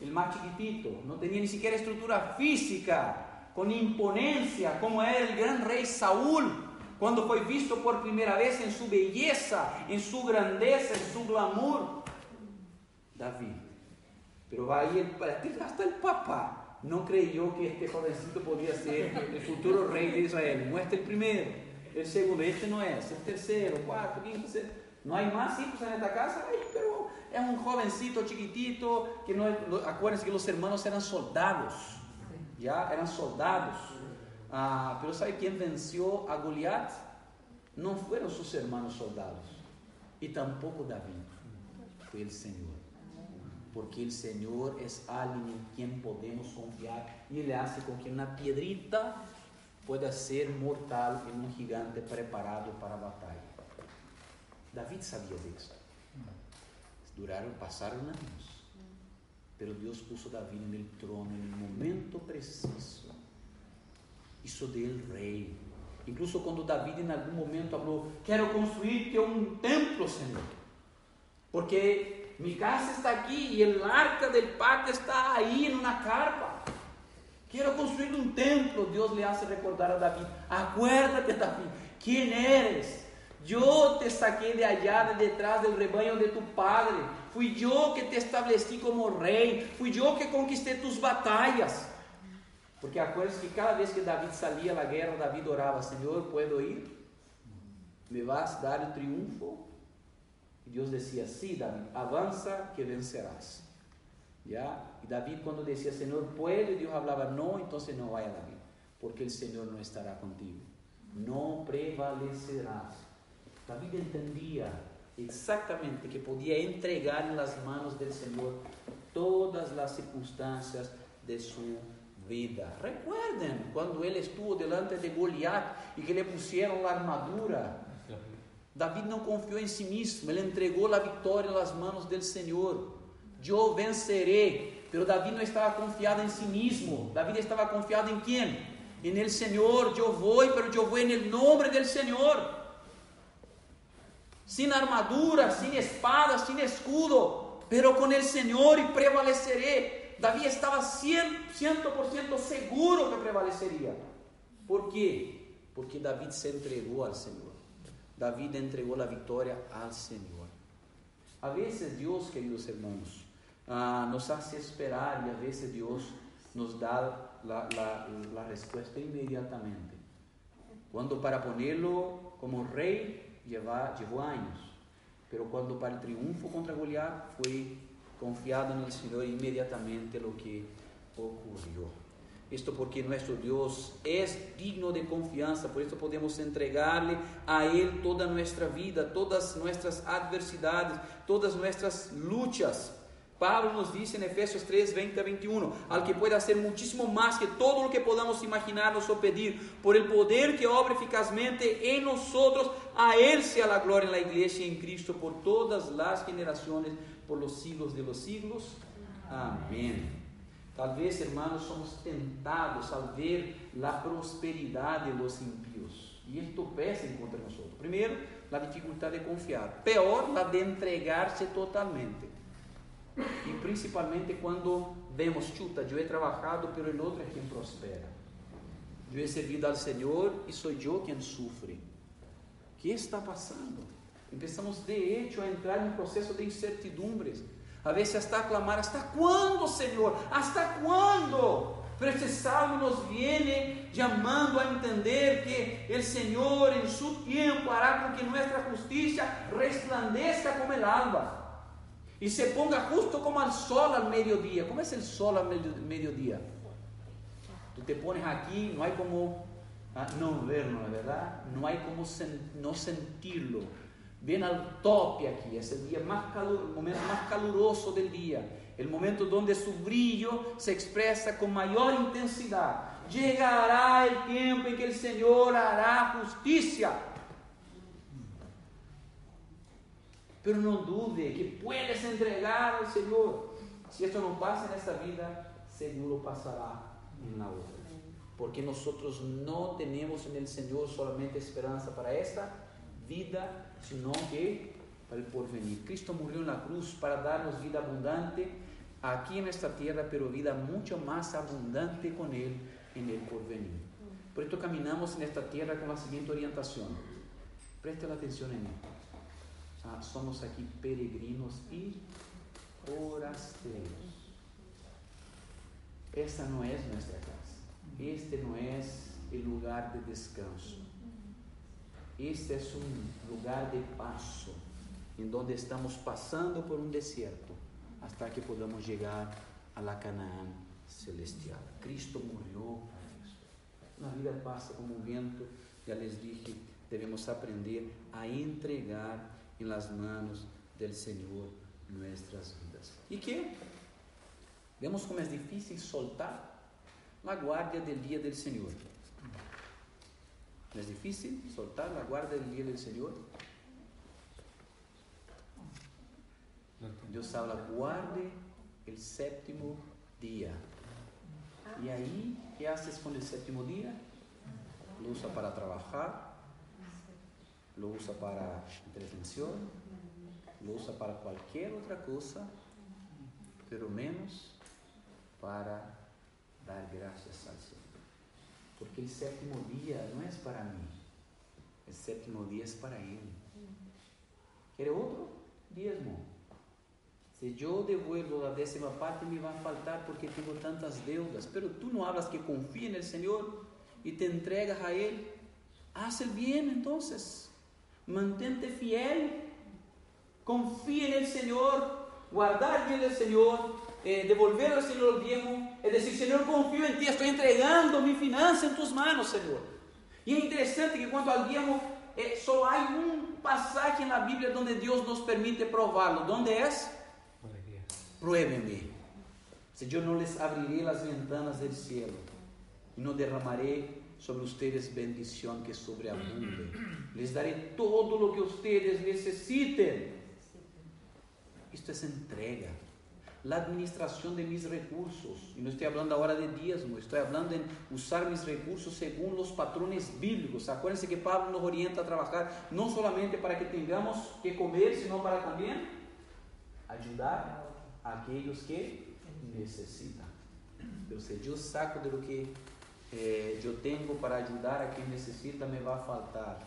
El más chiquitito, no tenía ni siquiera estructura física, con imponencia, como era el gran rey Saúl, cuando fue visto por primera vez en su belleza, en su grandeza, en su glamour. David. Pero va ahí hasta el Papa no creyó que este jovencito podía ser el futuro rey de Israel. Muestra el primero, el segundo, este no es, el tercero, cuarto, quinto, No hay más hijos en esta casa, pero es un jovencito chiquitito que no, acuérdense que los hermanos eran soldados, ya eran soldados. Ah, pero ¿sabe quién venció a Goliat? No fueron sus hermanos soldados y tampoco David, fue el Señor. Porque el Señor es alguien en quien podemos confiar y le hace con que una piedrita pueda ser mortal en un gigante preparado para batalla. David sabía de esto. Duraron, pasaron años. Pero a David en el trono el momento preciso hizo dele rei. Incluso quando David em algum momento falou: Quero construir-te um templo, Senhor, porque minha casa está aqui e o arca del pacto está aí numa carpa. Quero construir um templo. Deus lhe hace recordar a David: Acuérdate, David, quem eres. Eu te saquei de allá de detrás del rebanho de tu padre. Fui eu que te estabeleci como rei. Fui eu que conquistei tus batalhas. Porque acuérdense que cada vez que David salía a la guerra, David oraba, Señor, ¿puedo ir? ¿Me vas a dar el triunfo? Y Dios decía, sí, David, avanza que vencerás. ¿Ya? Y David cuando decía, Señor, ¿puedo? Dios hablaba, no, entonces no vaya David, porque el Señor no estará contigo. No prevalecerás. David entendía exactamente que podía entregar en las manos del Señor todas las circunstancias de su vida Recuerden cuando él estuvo delante de Goliat y que le pusieron la armadura. David não confiou em si mesmo, ele entregou a vitória nas mãos do Senhor. Eu vencerei. Pero David não estava confiado em si mesmo. David estava confiado em quem? Em el Senhor. Eu vou, pero eu vou el nome del Senhor. Sin armadura, sin espada, sin escudo, pero con el Senhor e prevaleceré. Davi estava 100%, 100 seguro que prevaleceria. Por quê? Porque David se entregou ao Senhor. David entregou a vitória ao Senhor. A vezes Deus, queridos irmãos, ah, nos hace esperar e a vezes Deus nos dá a resposta imediatamente. Quando para ponerlo como rei levou anos, pero quando para o triunfo contra Goliat foi confiado no Senhor inmediatamente lo que ocurrió. Esto porque nuestro Dios es digno de confianza, por eso podemos entregarle a Él toda nuestra vida, todas nuestras adversidades, todas nuestras luchas. Pablo nos dice en Efesios 3, 20 a 21, al que puede hacer muchísimo más que todo lo que podamos imaginarnos o pedir, por el poder que obra eficazmente en nosotros, a Él sea la gloria en la iglesia y en Cristo por todas las generaciones por los siglos de los siglos. Amén. Tal vez, hermanos, somos tentados al ver la prosperidad de los impíos. Y esto pesa contra nosotros. Primero, la dificultad de confiar. Peor, la de entregarse totalmente. Y principalmente cuando vemos, chuta, yo he trabajado, pero el otro es quien prospera. Yo he servido al Señor y soy yo quien sufre. ¿Qué está pasando? Empezamos de hecho a entrar en un proceso de incertidumbres. A veces hasta clamar, ¿hasta cuándo, Señor? ¿Hasta cuándo? Pero este salmo nos viene llamando a entender que el Señor en su tiempo hará con que nuestra justicia resplandezca como el alba y se ponga justo como el sol al mediodía. ¿Cómo es el sol al mediodía? Tú te pones aquí, no hay como ah, no verlo, ¿verdad? No hay como no sentirlo. Viene al tope aquí, es el día más calor, el momento más caluroso del día, el momento donde su brillo se expresa con mayor intensidad. Llegará el tiempo en que el Señor hará justicia. Pero no dude que puedes entregar al Señor. Si esto no pasa en esta vida, seguro pasará en la otra. Porque nosotros no tenemos en el Señor solamente esperanza para esta vida, sino que para el porvenir. Cristo murió en la cruz para darnos vida abundante aquí en esta tierra, pero vida mucho más abundante con Él en el porvenir. Por esto caminamos en esta tierra con la siguiente orientación. Preste la atención en. Ah, somos aquí peregrinos y forasteros. Esta no es nuestra casa. Este no es el lugar de descanso. Este es un lugar de paso, en donde estamos pasando por un desierto hasta que podamos llegar a la Canaán celestial. Cristo murió para eso. La vida pasa como un viento, ya les dije, debemos aprender a entregar en las manos del Señor nuestras vidas. ¿Y qué? Vemos cómo es difícil soltar la guardia del día del Señor. ¿No es difícil soltar la guardia del día del Señor? Dios habla, guarde el séptimo día. Y ahí, ¿qué haces con el séptimo día? Lo usa para trabajar, lo usa para entretención, lo usa para cualquier otra cosa, pero menos para dar gracias al Señor. Porque el séptimo día no es para mí, el séptimo día es para Él. ¿Quiere otro? Diezmo. Si yo devuelvo la décima parte me va a faltar porque tengo tantas deudas. Pero tú no hablas que confía en el Señor y te entregas a Él. Haz el bien entonces. Mantente fiel. Confía en el Señor. Guardar bien el Señor. Eh, devolver al Señor el diezmo. Es decir, Señor, confío en ti. Estoy entregando mi finanza en tus manos, Señor. Y es interesante que cuando al diezmo eh, solo hay un pasaje en la Biblia donde Dios nos permite probarlo. ¿Dónde es? pruébeme, si yo no les abriré las ventanas del cielo y no derramaré sobre ustedes bendición que sobreabunde. Les daré todo lo que ustedes necesiten. Esto es entrega. La administración de mis recursos. Y no estoy hablando ahora de diezmo, estoy hablando en usar mis recursos según los patrones bíblicos. Acuérdense que Pablo nos orienta a trabajar no solamente para que tengamos que comer, sino para también ayudar aquellos que necesitan. Si yo saco de lo que eh, yo tengo para ayudar a quien necesita, me va a faltar.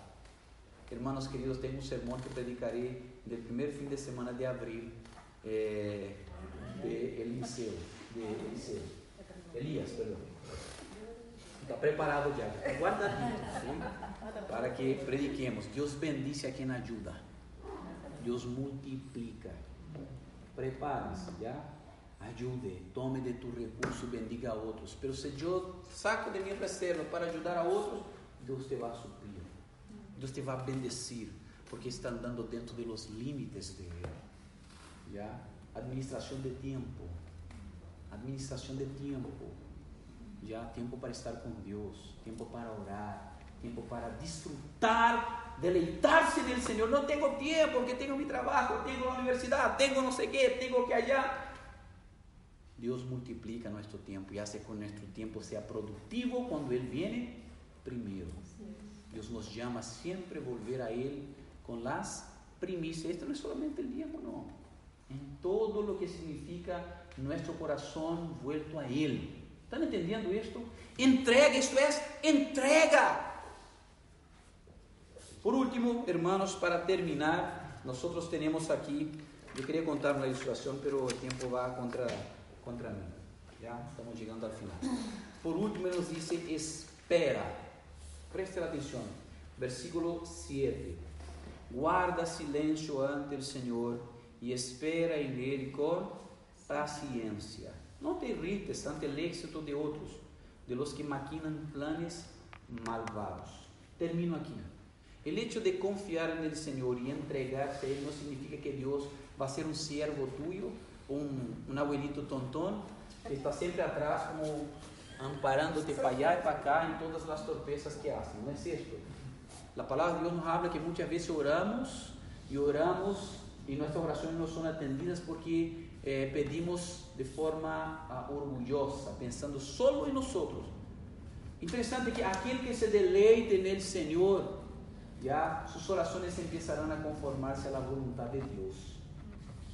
Hermanos queridos, tengo un sermón que predicaré del primer fin de semana de abril eh, de Eliseo, de Eliseo, Elías, perdón. Está preparado ya, está guardadito, ¿sí? para que prediquemos. Dios bendice a quien ayuda, Dios multiplica. Prepare-se, já? Ajude, tome de tu recurso, bendiga a outros. Pero se eu saco de minha reserva para ajudar a outros, Deus te vai suprir. Deus te vai bendecir, porque está andando dentro de los límites de Ele. Já? Administração de tempo. Administração de tempo. Já? Tempo para estar com Deus. Tempo para orar tiempo para disfrutar, deleitarse en el Señor. No tengo tiempo porque tengo mi trabajo, tengo la universidad, tengo no sé qué, tengo que allá. Dios multiplica nuestro tiempo y hace que nuestro tiempo sea productivo cuando Él viene primero. Dios nos llama siempre a volver a Él con las primicias. Esto no es solamente el diezmo, no. En todo lo que significa nuestro corazón vuelto a Él. ¿Están entendiendo esto? Entrega, esto es entrega. Por último, hermanos, para terminar, nosotros tenemos aquí, yo quería contar una ilustración, pero el tiempo va contra, contra mí. Ya estamos llegando al final. Por último, nos dice, espera. Preste atención. Versículo 7. Guarda silencio ante el Señor y espera en Él con paciencia. No te irrites ante el éxito de otros, de los que maquinan planes malvados. Termino aquí. El hecho de confiar el Señor y entregarse a Él no significa que Dios va a ser un siervo tuyo, un, un abuelito tontón, que está siempre atrás como amparándote para allá y para acá en todas las torpezas que hacen. No es esto. La palabra de Dios nos habla que muchas veces oramos y oramos y nuestras oraciones no son atendidas porque eh, pedimos de forma uh, orgullosa, pensando solo en nosotros. Interesante que aquel que se deleite en el Señor, ya sus oraciones empezarán a conformarse a la voluntad de Dios.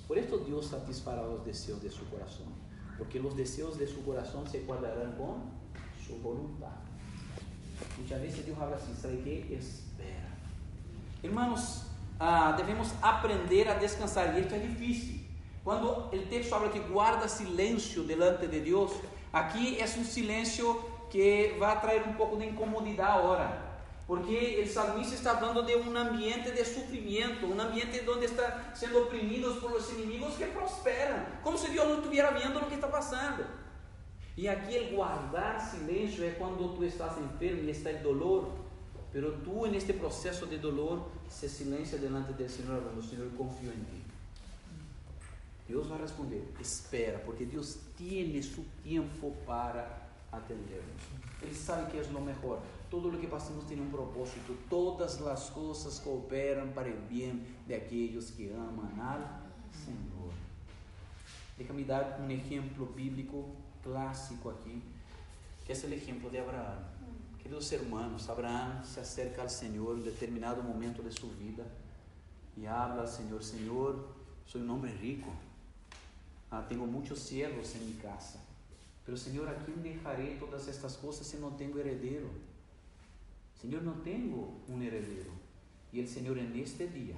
Por esto Dios satisfará los deseos de su corazón, porque los deseos de su corazón se cuadrarán con su voluntad. Muchas veces Dios habla así, ¿sabe qué? Espera. Hermanos, ah, devemos aprender a descansar, e isto é difícil. Quando o texto fala que guarda silêncio delante de Deus, aqui é um silêncio que vai trazer um pouco de incomodidade agora. Porque o salmista está falando de um ambiente de sofrimento, um ambiente onde está sendo oprimidos por os inimigos que prosperam, como se Deus não estivesse vendo o que está passando. E aqui el guardar silêncio é quando tu estás enfermo e está em dolor, pero tu en este processo de dolor se silencia delante del Senhor, hablando, Senhor, confio em ti. Deus vai responder, espera, porque Deus tem su tempo para atendernos. Ele sabe que é o melhor. Todo o que passamos tem um propósito. Todas as coisas cooperam para o bem de aqueles que amam al Senhor. Déjame dar um exemplo bíblico clássico aqui, que é o exemplo de Abraão. Queridos hermanos, Abraão se acerca ao Senhor em determinado momento de sua vida e habla ao Senhor: Senhor, sou um homem rico, ah, tenho muitos servos em minha casa, pero Senhor, a quem deixarei todas estas coisas se não tenho herdeiro? Senhor, não tenho um herdeiro. E o Senhor, en este dia,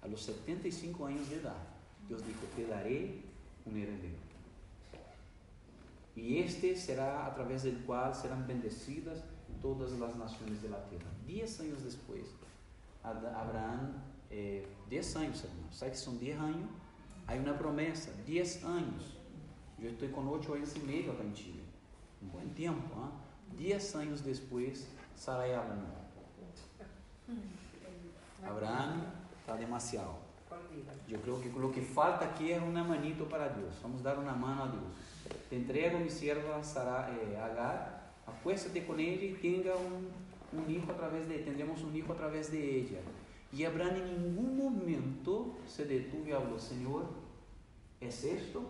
a los 75 anos de idade, Deus disse: Te darei um herdeiro. E este será através do qual serão bendecidas todas as nações da terra. Dez anos depois, Abraão, eh, dez anos, hermanos, sabe que são dez anos? Há uma promessa, dez anos. Eu estou com oito anos e meio acá em Chile. Bom tempo, hein? Dez anos depois, Sarai Abraão. Abraão está demasiado. Eu creio que o que falta aqui é uma manito para Deus. Vamos dar uma mano a Deus. Te entrego mi sierva Sara, eh, Agar, acuéstate con ella y tenga un, un hijo a través de tendremos un hijo a través de ella. Y Abraham en ningún momento se detuvo y habló, Señor, ¿es esto?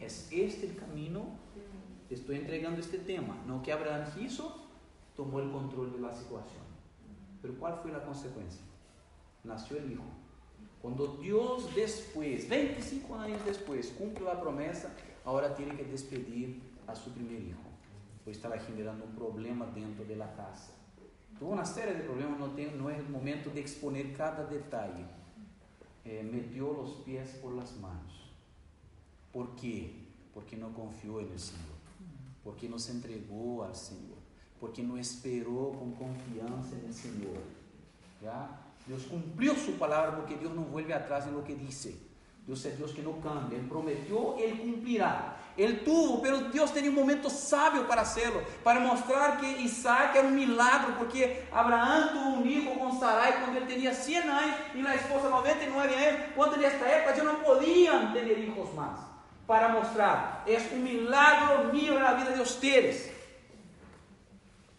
¿Es este el camino? Te estoy entregando este tema. No que Abraham hizo, tomó el control de la situación. Pero ¿cuál fue la consecuencia? Nació el hijo. Cuando Dios después, 25 años después, cumple la promesa, ahora tiene que despedir a su primer hijo, pues estaba generando un problema dentro de la casa. Tuvo una serie de problemas, no, tengo, no es el momento de exponer cada detalle. Eh, metió los pies por las manos. ¿Por qué? Porque no confió en el Señor, porque no se entregó al Señor, porque no esperó con confianza en el Señor. ¿Ya? Deus cumpriu sua palavra porque Deus não vuelve atrás em lo que disse. Deus é Deus que não cambia. Ele prometeu, Ele cumprirá. Ele tuvo, pero Deus tem um momento sábio para hacerlo, para mostrar que Isaac era um milagre, porque Abraão tuvo um hijo com Sarai quando ele tinha 100 anos e a esposa 99 anos, quando nesta época já não podiam ter hijos mais. Para mostrar, é um milagre mío na vida de ustedes.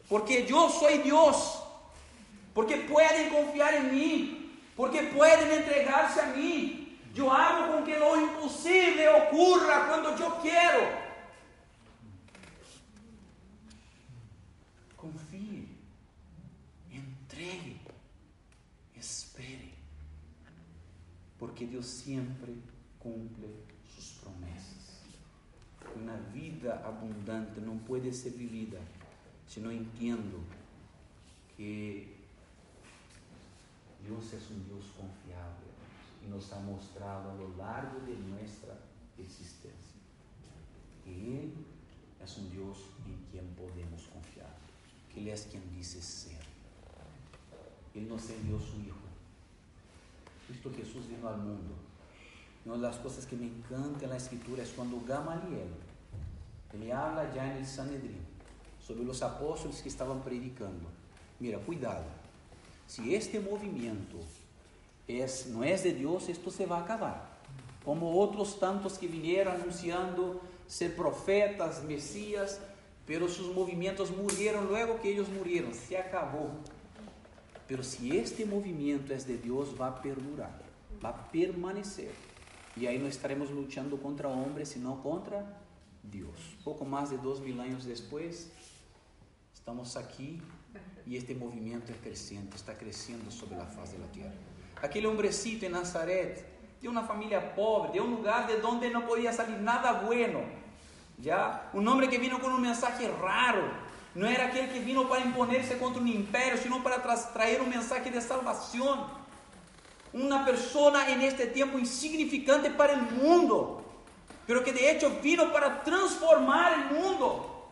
Porque eu sou Deus porque pueden confiar en mí, porque pueden entregarse a mí. Yo hago con que lo imposible ocurra cuando yo quiero. Confíe, entregue, espere, porque Deus sempre cumple sus promesas. Una vida abundante no puede ser vivida si no entiendo que Dios es un Dios confiable nos ha mostrado a lo largo de nuestra existencia que Él es un Dios en quien podemos confiar, que Él es quien dice ser. Él nos envió su Hijo. Cristo Jesús vino al mundo. Una de las cosas que me encanta en la escritura es cuando Gamaliel, ele habla ya en el Sanedrín sobre los apóstoles que estaban predicando. Mira, cuidado. Si este movimiento es, no es de Dios, esto se va a acabar. Como otros tantos que vinieron anunciando ser profetas, mesías, pero sus movimientos murieron luego que ellos murieron, se acabó. Pero si este movimiento es de Dios, va a perdurar, va a permanecer. Y ahí no estaremos luchando contra hombres, sino contra Dios. Poco más de dos mil años después, estamos aquí y este movimiento es creciente, está creciendo sobre la faz de la tierra. Aquel hombrecito en Nazaret, de una familia pobre, de un lugar de donde no podía salir nada bueno, ya, un hombre que vino con un mensaje raro, no era aquel que vino para imponerse contra un imperio, sino para traer un mensaje de salvación. Una persona en este tiempo insignificante para el mundo, pero que de hecho vino para transformar el mundo.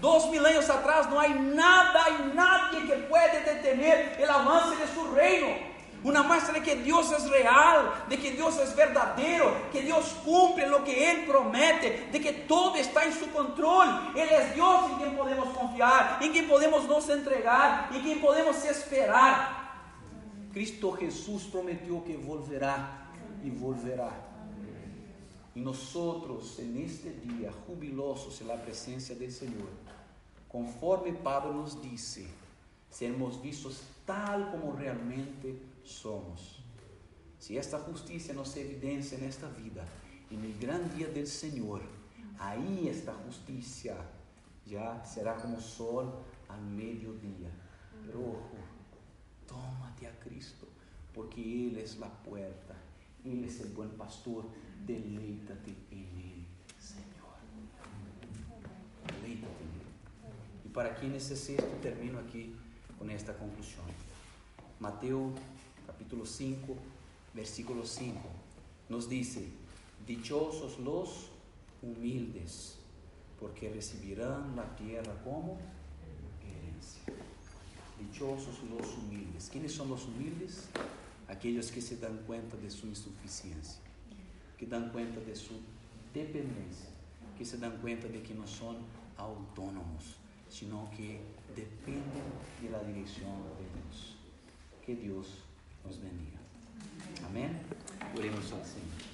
Dos mil años atrás no hay nada y nadie que puede detener el avance de su reino. Una muestra de que Dios es real, de que Dios es verdadero, que Dios cumple lo que Él promete, de que todo está en su control. Él es Dios en quien podemos confiar, en quien podemos nos entregar, en quien podemos esperar. Cristo Jesús prometió que volverá y volverá. Y nosotros en este día, jubilosos en la presencia del Señor, conforme Pablo nos dice, seremos vistos tal como realmente somos. Si esta justicia nos evidencia en esta vida, en el gran día del Señor, ahí esta justicia ya será como sol al mediodía. Pero ojo, tómate a Cristo, porque Él es la puerta, Él es el buen pastor, deleítate en Él, Señor. Deleítate en Él. Y para quienes es esto, termino aquí con esta conclusión. Mateo capítulo 5, versículo 5, nos dice, dichosos los humildes, porque recibirán la tierra como herencia. Dichosos los humildes. ¿Quiénes son los humildes? Aquellos que se dan cuenta de su insuficiencia, que dan cuenta de su dependencia, que se dan cuenta de que no son autónomos, sino que dependen de la dirección de Dios. Que Dios nos bendiga. Amém? Oremos ao Senhor.